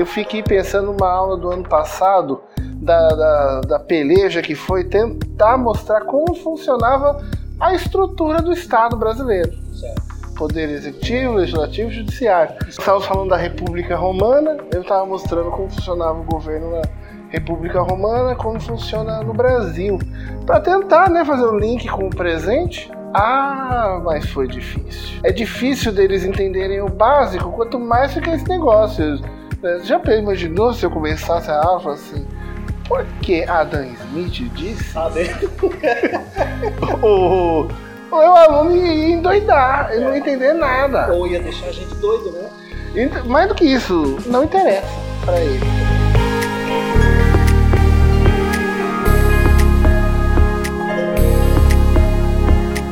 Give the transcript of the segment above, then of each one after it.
Eu fiquei pensando numa aula do ano passado da, da, da peleja que foi tentar mostrar como funcionava a estrutura do Estado brasileiro. Certo. Poder executivo, legislativo e judiciário. Estávamos falando da República Romana, eu estava mostrando como funcionava o governo na República Romana, como funciona no Brasil. Para tentar né, fazer o link com o presente. Ah, mas foi difícil. É difícil deles entenderem o básico, quanto mais fica esse negócio. Já imaginou se eu começasse a aula assim? Porque Adam Smith disse. o, o meu aluno ia endoidar, ele não ia entender nada. Ou ia deixar a gente doido, né? Ent- Mais do que isso, não interessa pra ele.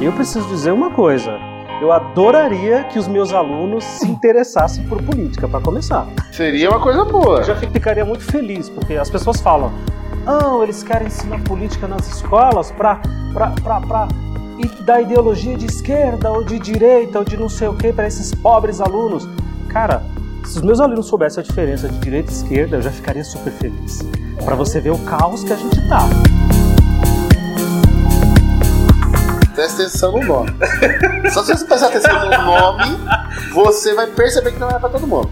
Eu preciso dizer uma coisa. Eu adoraria que os meus alunos se interessassem por política, para começar. Seria uma coisa boa. Eu já ficaria muito feliz, porque as pessoas falam: não, eles querem ensinar política nas escolas para da ideologia de esquerda ou de direita ou de não sei o que para esses pobres alunos. Cara, se os meus alunos soubessem a diferença de direita e esquerda, eu já ficaria super feliz. Para você ver o caos que a gente tá. Atenção no nome. Só se você prestar atenção no nome, você vai perceber que não é pra todo mundo.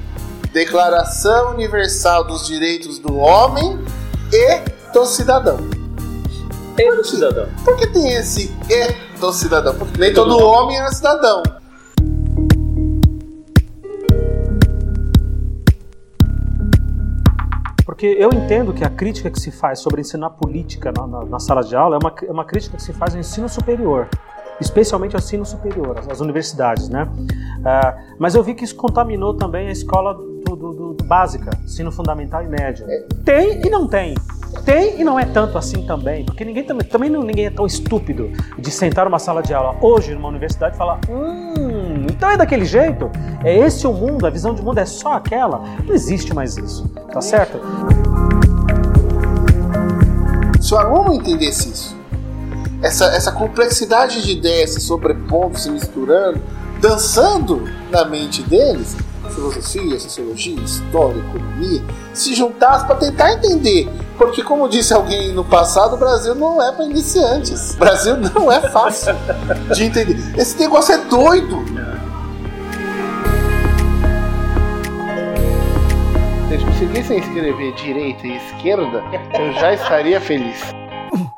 Declaração Universal dos Direitos do Homem e do Cidadão. E do cidadão. Por que tem esse e do cidadão? Porque nem todo homem é cidadão. Porque eu entendo que a crítica que se faz sobre ensinar política na, na, na sala de aula é uma, é uma crítica que se faz ao ensino superior, especialmente ao ensino superior, às, às universidades, né? Ah, mas eu vi que isso contaminou também a escola do, do- do- do básica, ensino fundamental e médio. Tem e não tem. Tem e não é tanto assim também, porque ninguém também, também não, ninguém é tão estúpido de sentar numa sala de aula hoje numa universidade e falar: hum, então é daquele jeito? É esse o mundo? A visão de mundo é só aquela? Não existe mais isso, tá certo? Se o aluno entendesse isso, essa, essa complexidade de ideias se sobrepondo, se misturando, dançando na mente deles, filosofia, sociologia, história, economia, se juntasse para tentar entender. Porque, como disse alguém no passado, o Brasil não é para iniciantes. O Brasil não é fácil de entender. Esse negócio é doido. Se eles conseguissem escrever direita e esquerda, eu já estaria feliz.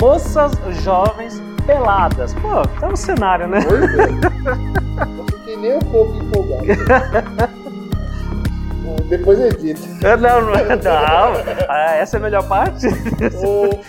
Moças jovens peladas. Pô, tá um cenário, né? Não fiquei nem um pouco empolgado. Depois edita. Não, não, não. Ah, essa é a melhor parte? O,